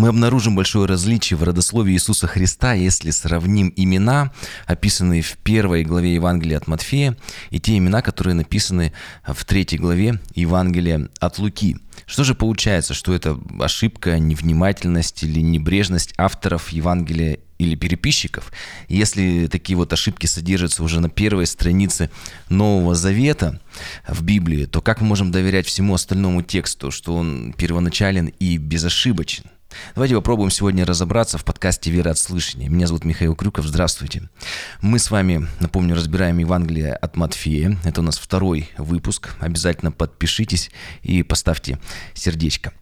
мы обнаружим большое различие в родословии Иисуса Христа, если сравним имена, описанные в первой главе Евангелия от Матфея, и те имена, которые написаны в третьей главе Евангелия от Луки. Что же получается, что это ошибка, невнимательность или небрежность авторов Евангелия или переписчиков, если такие вот ошибки содержатся уже на первой странице Нового Завета в Библии, то как мы можем доверять всему остальному тексту, что он первоначален и безошибочен? Давайте попробуем сегодня разобраться в подкасте «Вера от слышания». Меня зовут Михаил Крюков, здравствуйте. Мы с вами, напомню, разбираем Евангелие от Матфея. Это у нас второй выпуск. Обязательно подпишитесь и поставьте сердечко.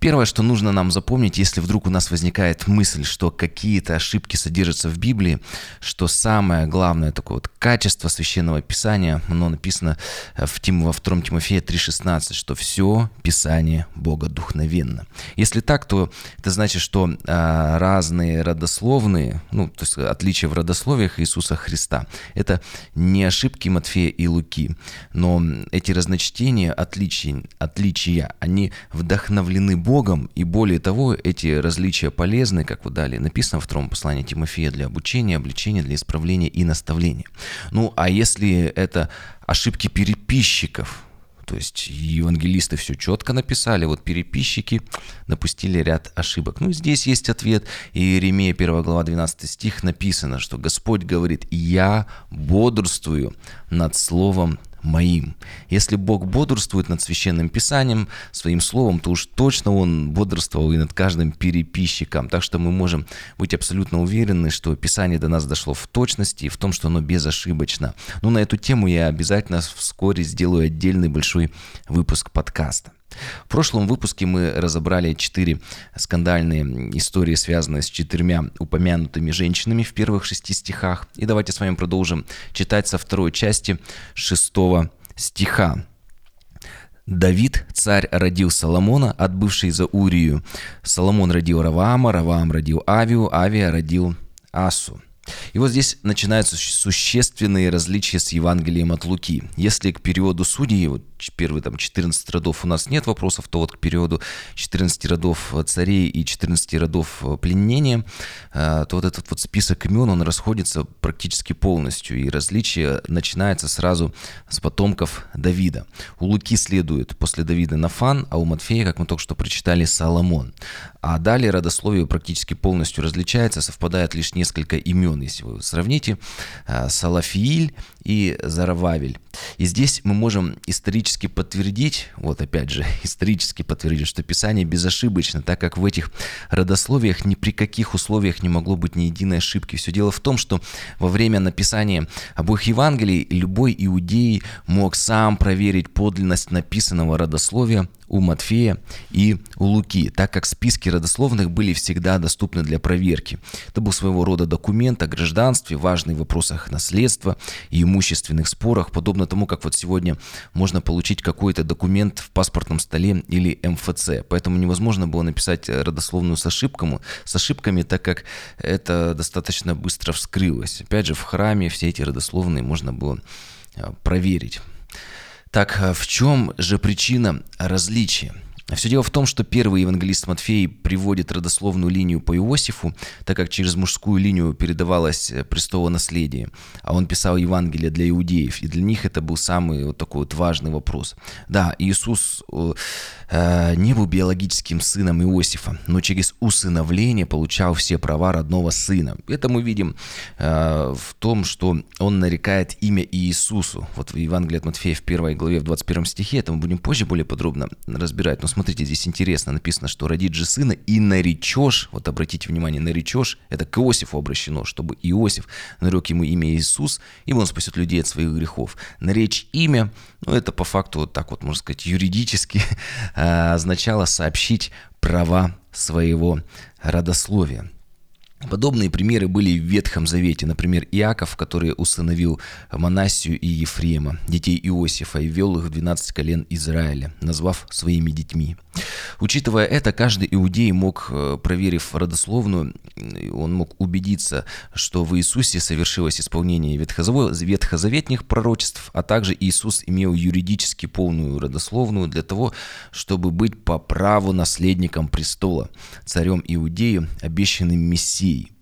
Первое, что нужно нам запомнить, если вдруг у нас возникает мысль, что какие-то ошибки содержатся в Библии, что самое главное такое вот качество Священного Писания, оно написано в, Тим, во 2 Тимофея 3,16, что все Писание Бога духновенно. Если так, то это значит, что а, разные родословные, ну, то есть отличия в родословиях Иисуса Христа, это не ошибки Матфея и Луки, но эти разночтения, отличия, отличия, они вдохновлены Богом, и более того, эти различия полезны, как вот далее написано в втором послании Тимофея, для обучения, обличения, для исправления и наставления. Ну, а если это ошибки переписчиков, то есть евангелисты все четко написали, вот переписчики допустили ряд ошибок. Ну, здесь есть ответ. И Иеремия 1 глава 12 стих написано, что Господь говорит, «Я бодрствую над словом моим. Если Бог бодрствует над священным писанием, своим словом, то уж точно Он бодрствовал и над каждым переписчиком. Так что мы можем быть абсолютно уверены, что Писание до нас дошло в точности и в том, что оно безошибочно. Но на эту тему я обязательно вскоре сделаю отдельный большой выпуск подкаста. В прошлом выпуске мы разобрали четыре скандальные истории, связанные с четырьмя упомянутыми женщинами в первых шести стихах. И давайте с вами продолжим читать со второй части шестого стиха. Давид, царь, родил Соломона, отбывший за Урию. Соломон родил Раваама, Раваам родил Авию, Авия родил Асу. И вот здесь начинаются существенные различия с Евангелием от Луки. Если к периоду судей, вот первые там 14 родов у нас нет вопросов, то вот к периоду 14 родов царей и 14 родов пленения, а, то вот этот вот список имен, он расходится практически полностью, и различие начинается сразу с потомков Давида. У Луки следует после Давида Нафан, а у Матфея, как мы только что прочитали, Соломон. А далее родословие практически полностью различается, совпадает лишь несколько имен, если вы сравните, а, Салафииль и Зарававель. И здесь мы можем исторически подтвердить, вот опять же, исторически подтвердить, что Писание безошибочно, так как в этих родословиях ни при каких условиях не могло быть ни единой ошибки. Все дело в том, что во время написания обоих Евангелий любой иудей мог сам проверить подлинность написанного родословия у Матфея и у Луки, так как списки родословных были всегда доступны для проверки. Это был своего рода документ о гражданстве, важный в вопросах наследства и имущественных спорах, подобно тому, как вот сегодня можно получить какой-то документ в паспортном столе или МФЦ. Поэтому невозможно было написать родословную с, ошибками, с ошибками, так как это достаточно быстро вскрылось. Опять же, в храме все эти родословные можно было а, проверить. Так в чем же причина различия? Все дело в том, что первый евангелист Матфей приводит родословную линию по Иосифу, так как через мужскую линию передавалось э, престолонаследие, а он писал Евангелие для иудеев, и для них это был самый вот такой вот важный вопрос. Да, Иисус э, не был биологическим сыном Иосифа, но через усыновление получал все права родного сына. Это мы видим э, в том, что он нарекает имя Иисусу. Вот в Евангелии от Матфея в первой главе в 21 стихе, это мы будем позже более подробно разбирать, но смотрите, здесь интересно написано, что родит же сына и наречешь, вот обратите внимание, наречешь, это к Иосифу обращено, чтобы Иосиф нарек ему имя Иисус, и он спасет людей от своих грехов. Наречь имя, ну это по факту вот так вот, можно сказать, юридически а, означало сообщить права своего родословия. Подобные примеры были в Ветхом Завете. Например, Иаков, который усыновил Манасию и Ефрема, детей Иосифа, и вел их в 12 колен Израиля, назвав своими детьми. Учитывая это, каждый иудей мог, э, проверив родословную, он мог убедиться, что в Иисусе совершилось исполнение ветхозаветных пророчеств, а также Иисус имел юридически полную родословную для того, чтобы быть по праву наследником престола, царем Иудею, обещанным Мессией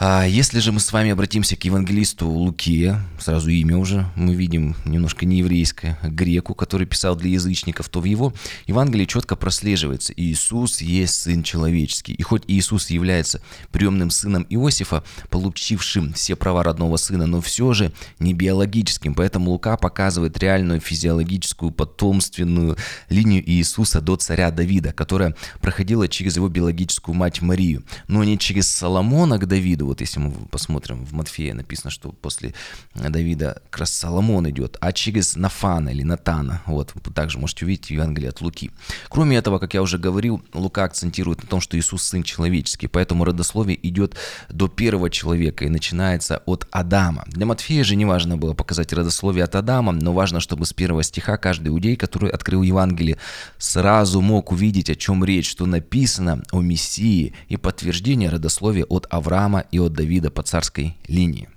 А если же мы с вами обратимся к евангелисту Луке, сразу имя уже мы видим немножко не еврейское, а греку, который писал для язычников, то в его Евангелии четко прослеживается Иисус есть Сын Человеческий. И хоть Иисус является приемным сыном Иосифа, получившим все права родного сына, но все же не биологическим. Поэтому Лука показывает реальную физиологическую потомственную линию Иисуса до царя Давида, которая проходила через его биологическую мать Марию, но не через Соломона к Давиду, вот если мы посмотрим в Матфея, написано, что после Давида как раз Соломон идет, а через Нафана или Натана, вот, также можете увидеть в Евангелии от Луки. Кроме этого, как я уже говорил, Лука акцентирует на том, что Иисус сын человеческий, поэтому родословие идет до первого человека и начинается от Адама. Для Матфея же не важно было показать родословие от Адама, но важно, чтобы с первого стиха каждый иудей, который открыл Евангелие, сразу мог увидеть, о чем речь, что написано о Мессии и подтверждение родословия от Авраама и от Давида по царской линии.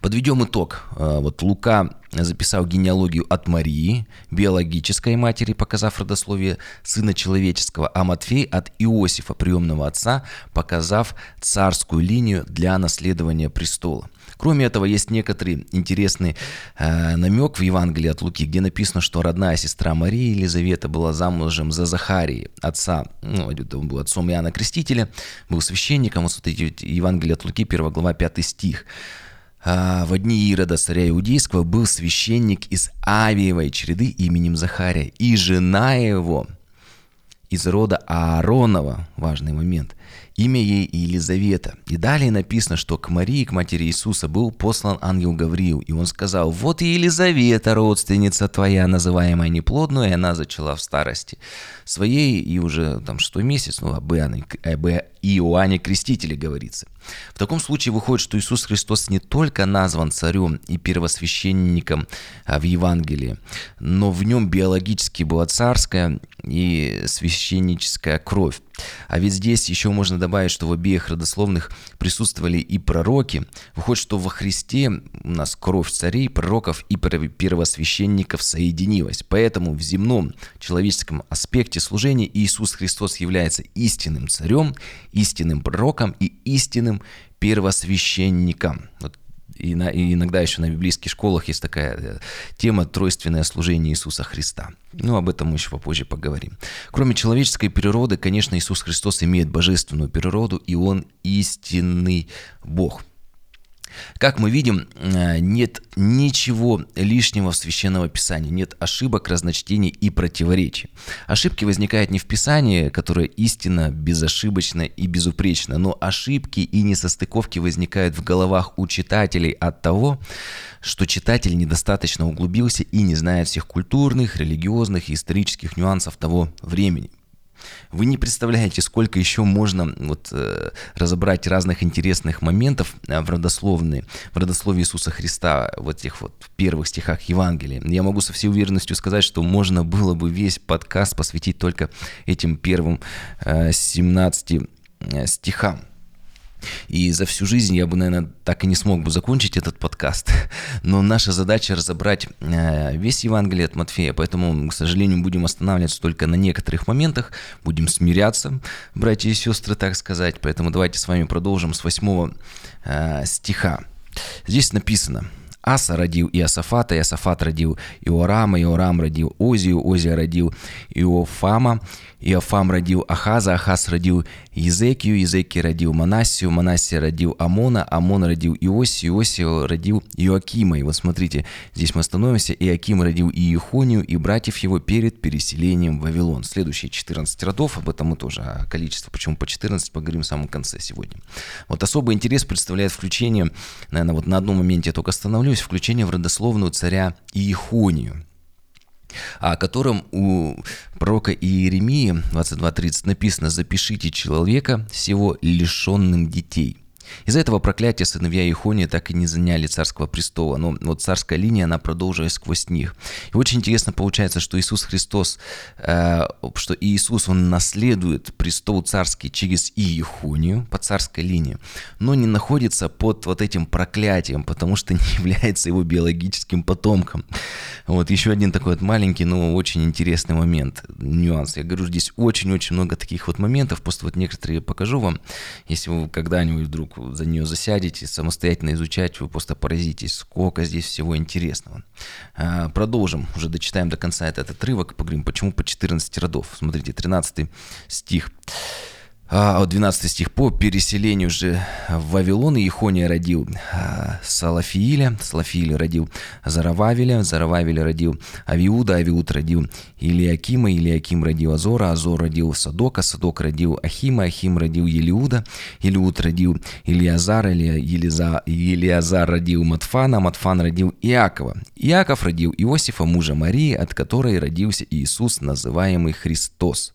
Подведем итог. А, вот Лука записал генеалогию от Марии, биологической матери, показав родословие сына человеческого, а Матфей от Иосифа, приемного отца, показав царскую линию для наследования престола. Кроме этого, есть некоторый интересный э, намек в Евангелии от Луки, где написано, что родная сестра Марии Елизавета была замужем за Захарии, отца, ну, он был отцом Иоанна Крестителя, был священником. Вот смотрите, Евангелие от Луки, 1 глава, 5 стих. А, в дни Ирода, царя Иудейского, был священник из Авиевой череды именем Захария, и жена его из рода Ааронова, важный момент, имя ей Елизавета. И далее написано, что к Марии, к матери Иисуса, был послан ангел Гавриил, и он сказал, вот и Елизавета, родственница твоя, называемая неплодную, и она зачала в старости своей, и уже там шестой месяц, ну, об Иоанне, об Иоанне Крестителе говорится. В таком случае выходит, что Иисус Христос не только назван царем и первосвященником а, в Евангелии, но в нем биологически была царская и священническая кровь. А ведь здесь еще можно добавить, что в обеих родословных присутствовали и пророки. Выходит, что во Христе у нас кровь царей, пророков и первосвященников соединилась. Поэтому в земном человеческом аспекте служения Иисус Христос является истинным царем, истинным пророком и истинным первосвященником. Вот и, на, и иногда еще на библейских школах есть такая э, тема «Тройственное служение Иисуса Христа». Ну, об этом мы еще попозже поговорим. Кроме человеческой природы, конечно, Иисус Христос имеет божественную природу, и Он истинный Бог – как мы видим, э, нет ничего лишнего в Священного Писании, нет ошибок, разночтений и противоречий. Ошибки возникают не в Писании, которое истинно, безошибочно и безупречно, но ошибки и несостыковки возникают в головах у читателей от того, что читатель недостаточно углубился и не знает всех культурных, религиозных и исторических нюансов того времени – вы не представляете, сколько еще можно вот, э, разобрать разных интересных моментов э, в родословной, в родословии Иисуса Христа, в этих вот первых стихах Евангелия. Я могу со всей уверенностью сказать, что можно было бы весь подкаст посвятить только этим первым э, 17 э, стихам. И за всю жизнь я бы, наверное, так и не смог бы закончить этот подкаст. Но наша задача разобрать э, весь Евангелие от Матфея, поэтому, к сожалению, будем останавливаться только на некоторых моментах, будем смиряться, братья и сестры, так сказать. Поэтому давайте с вами продолжим с восьмого э, стиха. Здесь написано – Аса родил Иосафата, Иосафат родил Иорама, Иорам родил Озию, Озия родил Иофама, Иофам родил Ахаза, Ахаз родил Езекию, Езекий родил Манасию, Манасия родил Амона, Амон родил Иосию, Иосию родил Иоакима. И вот смотрите, здесь мы остановимся. Иоаким родил Иехонию и братьев его перед переселением в Вавилон. Следующие 14 родов, об этом мы тоже, о количестве, почему по 14, поговорим в самом конце сегодня. Вот особый интерес представляет включение, наверное, вот на одном моменте я только остановлюсь, включение в родословную царя Иехонию. о котором у пророка Иеремии 22.30 написано «Запишите человека всего лишенным детей». Из-за этого проклятия сыновья Ихония так и не заняли царского престола, но вот царская линия, она продолжилась сквозь них. И очень интересно получается, что Иисус Христос, э, что Иисус, Он наследует престол царский через Иехонию по царской линии, но не находится под вот этим проклятием, потому что не является его биологическим потомком. Вот еще один такой вот маленький, но очень интересный момент, нюанс. Я говорю, здесь очень-очень много таких вот моментов, просто вот некоторые покажу вам, если вы когда-нибудь вдруг за нее засядете, самостоятельно изучать, вы просто поразитесь, сколько здесь всего интересного. А, продолжим, уже дочитаем до конца этот отрывок, поговорим, почему по 14 родов. Смотрите, 13 стих. А 12 стих. «По переселению же в Вавилон Ихония родил а, Салафииля, Салафииль родил Зарававеля, Зарававеля родил Авиуда, Авиуд родил Илиакима, Илиаким родил Азора, Азор родил Садока, Садок родил Ахима, Ахим родил Елиуда, Елиуд родил Илиазар, Елиза, родил Матфана, Матфан родил Иакова, Иаков родил Иосифа, мужа Марии, от которой родился Иисус, называемый Христос».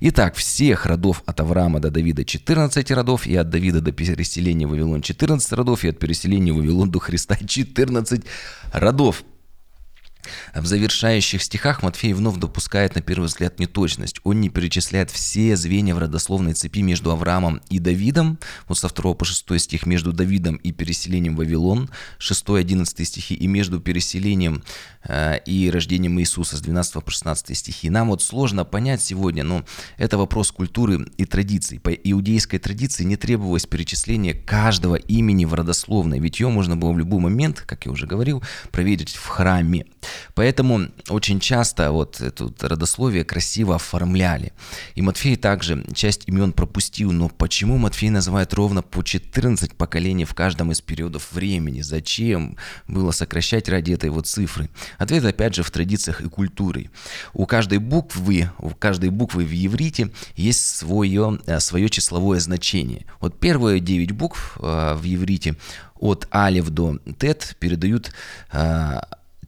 Итак, всех родов от Авраама до Давида 14 родов, и от Давида до переселения в Вавилон 14 родов, и от переселения в Вавилон до Христа 14 родов. В завершающих стихах Матфей вновь допускает на первый взгляд неточность. Он не перечисляет все звенья в родословной цепи между Авраамом и Давидом, вот со 2 по 6 стих, между Давидом и переселением в Вавилон, 6-11 стихи, и между переселением э, и рождением Иисуса с 12 по 16 стихи. Нам вот сложно понять сегодня, но это вопрос культуры и традиций. По иудейской традиции не требовалось перечисления каждого имени в родословной, ведь ее можно было в любой момент, как я уже говорил, проверить в храме. Поэтому очень часто вот это родословие красиво оформляли. И Матфей также часть имен пропустил, но почему Матфей называет ровно по 14 поколений в каждом из периодов времени? Зачем было сокращать ради этой вот цифры? Ответ опять же в традициях и культуре. У каждой буквы, у каждой буквы в иврите есть свое, э, свое числовое значение. Вот первые 9 букв э, в иврите от алев до тет передают э,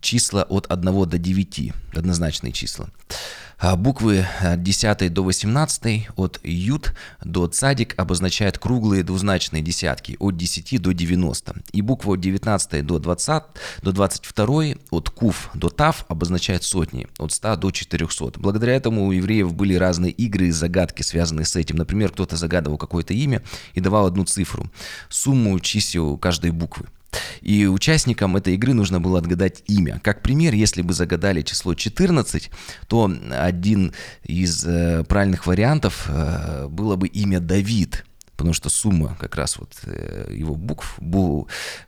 числа от 1 до 9, однозначные числа. А буквы от 10 до 18 от ют до цадик обозначают круглые двузначные десятки от 10 до 90. И буква от 19 до 20, до 22 от куф до тав обозначает сотни от 100 до 400. Благодаря этому у евреев были разные игры и загадки, связанные с этим. Например, кто-то загадывал какое-то имя и давал одну цифру, сумму чисел каждой буквы. И участникам этой игры нужно было отгадать имя. Как пример, если бы загадали число 14, то один из э, правильных вариантов э, было бы имя Давид потому что сумма как раз вот э, его букв,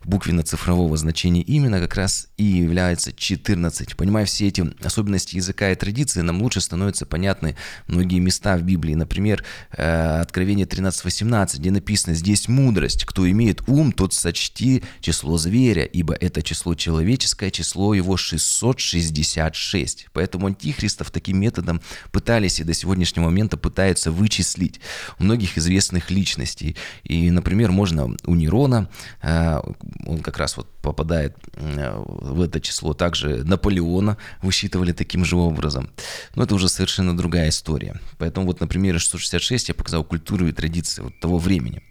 буквенно-цифрового значения именно как раз и является 14. Понимая все эти особенности языка и традиции, нам лучше становятся понятны многие места в Библии. Например, э, Откровение 13.18, где написано «Здесь мудрость, кто имеет ум, тот сочти число зверя, ибо это число человеческое, число его 666». Поэтому антихристов таким методом пытались и до сегодняшнего момента пытаются вычислить многих известных личностей личностей. И, например, можно у Нерона, э, он как раз вот попадает э, в это число, также Наполеона высчитывали таким же образом. Но это уже совершенно другая история. Поэтому вот на примере 666 я показал культуру и традиции вот того времени.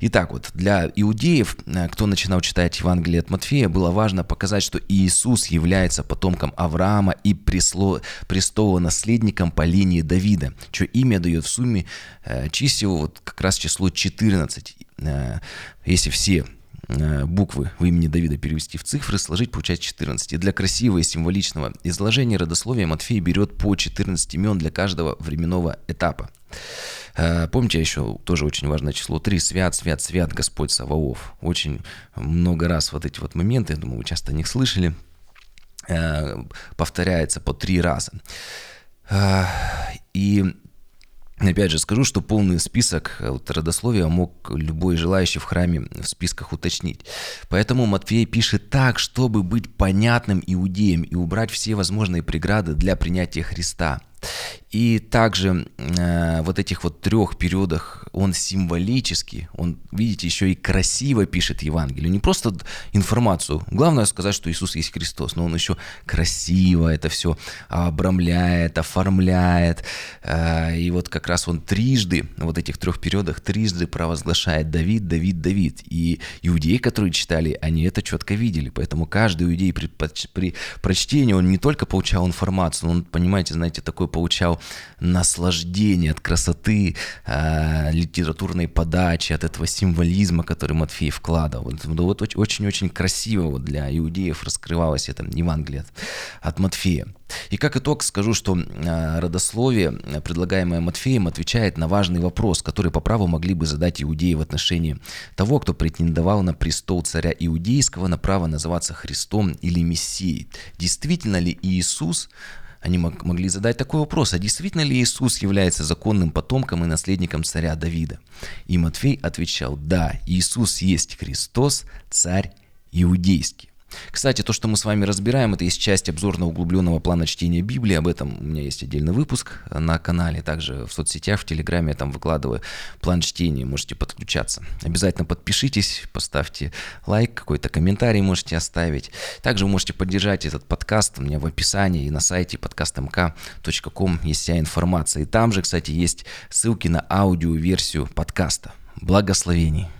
Итак, вот для иудеев, э, кто начинал читать Евангелие от Матфея, было важно показать, что Иисус является потомком Авраама и пресло, наследником по линии Давида, чье имя дает в сумме э, чисел вот как раз число 14. Э, если все э, буквы в имени Давида перевести в цифры, сложить получается 14. И для красивого и символичного изложения родословия Матфей берет по 14 имен для каждого временного этапа. Э, помните еще тоже очень важное число 3. Свят, свят, свят Господь Саваоф. Очень много раз вот эти вот моменты, я думаю, вы часто о них слышали, э, повторяется по три раза. Э, и Опять же скажу, что полный список вот, родословия мог любой желающий в храме в списках уточнить. Поэтому Матфей пишет так, чтобы быть понятным иудеям и убрать все возможные преграды для принятия Христа – И также э, вот этих вот трех периодах он символически, он, видите, еще и красиво пишет Евангелие. Не просто информацию. Главное сказать, что Иисус есть Христос, но он еще красиво это все обрамляет, оформляет. Э, и вот как раз он трижды, вот этих трех периодах, трижды провозглашает Давид, Давид, Давид. И иудеи, которые читали, они это четко видели. Поэтому каждый иудей при, при прочтении, он не только получал информацию, он, понимаете, знаете, такой получал наслаждение от красоты э, литературной подачи, от этого символизма, который Матфей вкладывал. Вот, очень-очень красиво вот для иудеев раскрывалось это Евангелие от, от Матфея. И как итог скажу, что э, родословие, предлагаемое Матфеем, отвечает на важный вопрос, который по праву могли бы задать иудеи в отношении того, кто претендовал на престол царя иудейского, на право называться Христом или Мессией. Действительно ли Иисус они могли задать такой вопрос, а действительно ли Иисус является законным потомком и наследником царя Давида? И Матфей отвечал, да, Иисус есть Христос, царь иудейский. Кстати, то, что мы с вами разбираем, это есть часть обзорного углубленного плана чтения Библии. Об этом у меня есть отдельный выпуск на канале. Также в соцсетях, в Телеграме я там выкладываю план чтения. Можете подключаться. Обязательно подпишитесь, поставьте лайк, какой-то комментарий можете оставить. Также вы можете поддержать этот подкаст. У меня в описании и на сайте podcastmk.com есть вся информация. И там же, кстати, есть ссылки на аудиоверсию подкаста. Благословений!